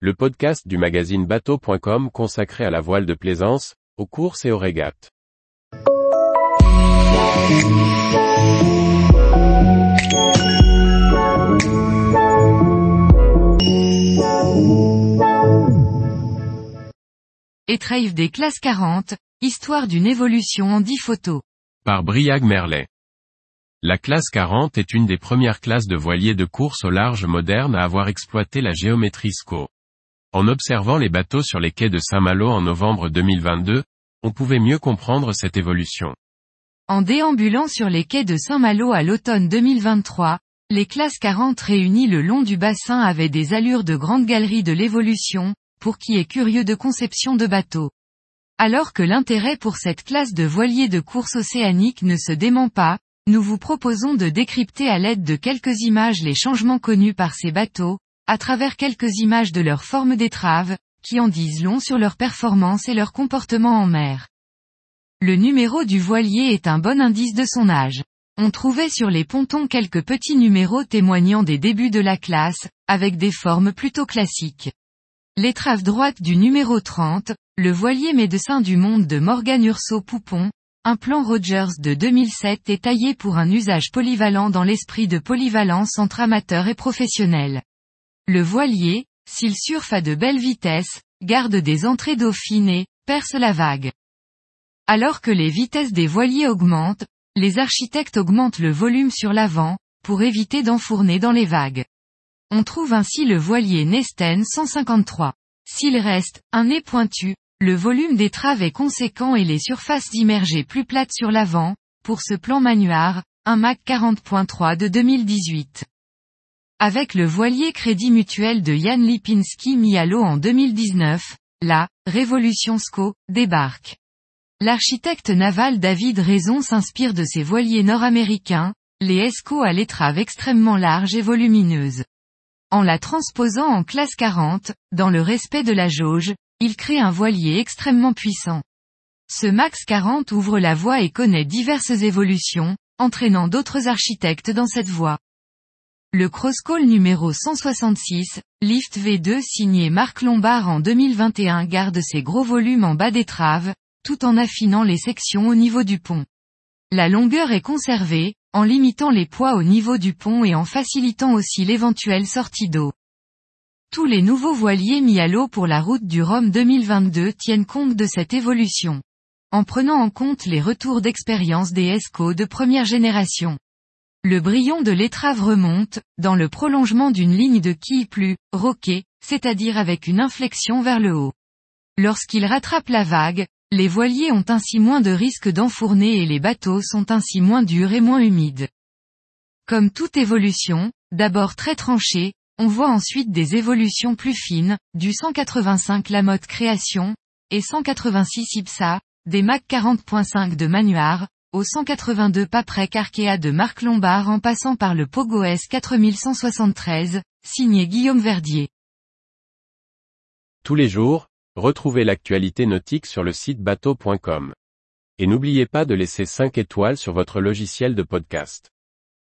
le podcast du magazine bateau.com consacré à la voile de plaisance, aux courses et aux régates. Etrave des classes 40, histoire d'une évolution en 10 photos. Par Briag Merlet. La classe 40 est une des premières classes de voiliers de course au large moderne à avoir exploité la géométrie SCO. En observant les bateaux sur les quais de Saint-Malo en novembre 2022, on pouvait mieux comprendre cette évolution. En déambulant sur les quais de Saint-Malo à l'automne 2023, les classes 40 réunies le long du bassin avaient des allures de grande galerie de l'évolution, pour qui est curieux de conception de bateaux. Alors que l'intérêt pour cette classe de voiliers de course océanique ne se dément pas, nous vous proposons de décrypter à l'aide de quelques images les changements connus par ces bateaux, à travers quelques images de leur forme d'étrave, qui en disent long sur leur performance et leur comportement en mer. Le numéro du voilier est un bon indice de son âge. On trouvait sur les pontons quelques petits numéros témoignant des débuts de la classe, avec des formes plutôt classiques. L'étrave droite du numéro 30, le voilier médecin du monde de Morgan Urso Poupon, un plan Rogers de 2007 est taillé pour un usage polyvalent dans l'esprit de polyvalence entre amateurs et professionnels. Le voilier, s'il surfe à de belles vitesses, garde des entrées d'eau fines perce la vague. Alors que les vitesses des voiliers augmentent, les architectes augmentent le volume sur l'avant, pour éviter d'enfourner dans les vagues. On trouve ainsi le voilier Nesten 153. S'il reste, un nez pointu, le volume d'étrave est conséquent et les surfaces immergées plus plates sur l'avant, pour ce plan manuard, un Mac 40.3 de 2018. Avec le voilier Crédit Mutuel de Jan Lipinski mis à l'eau en 2019, la Révolution SCO débarque. L'architecte naval David Raison s'inspire de ces voiliers nord-américains, les ESCO à l'étrave extrêmement large et volumineuse. En la transposant en classe 40, dans le respect de la jauge, il crée un voilier extrêmement puissant. Ce Max 40 ouvre la voie et connaît diverses évolutions, entraînant d'autres architectes dans cette voie. Le Crosscall numéro 166, Lift V2 signé Marc Lombard en 2021 garde ses gros volumes en bas d'étrave, tout en affinant les sections au niveau du pont. La longueur est conservée, en limitant les poids au niveau du pont et en facilitant aussi l'éventuelle sortie d'eau. Tous les nouveaux voiliers mis à l'eau pour la route du Rhum 2022 tiennent compte de cette évolution. En prenant en compte les retours d'expérience des ESCO de première génération. Le brillon de l'étrave remonte, dans le prolongement d'une ligne de quille plus, roquée, c'est-à-dire avec une inflexion vers le haut. Lorsqu'il rattrape la vague, les voiliers ont ainsi moins de risque d'enfourner et les bateaux sont ainsi moins durs et moins humides. Comme toute évolution, d'abord très tranchée, on voit ensuite des évolutions plus fines, du 185 Lamotte Création, et 186 Ipsa, des Mac 40.5 de Manuard, au 182 Paprec Arkea de Marc Lombard en passant par le Pogo S 4173, signé Guillaume Verdier. Tous les jours, retrouvez l'actualité nautique sur le site bateau.com. Et n'oubliez pas de laisser 5 étoiles sur votre logiciel de podcast.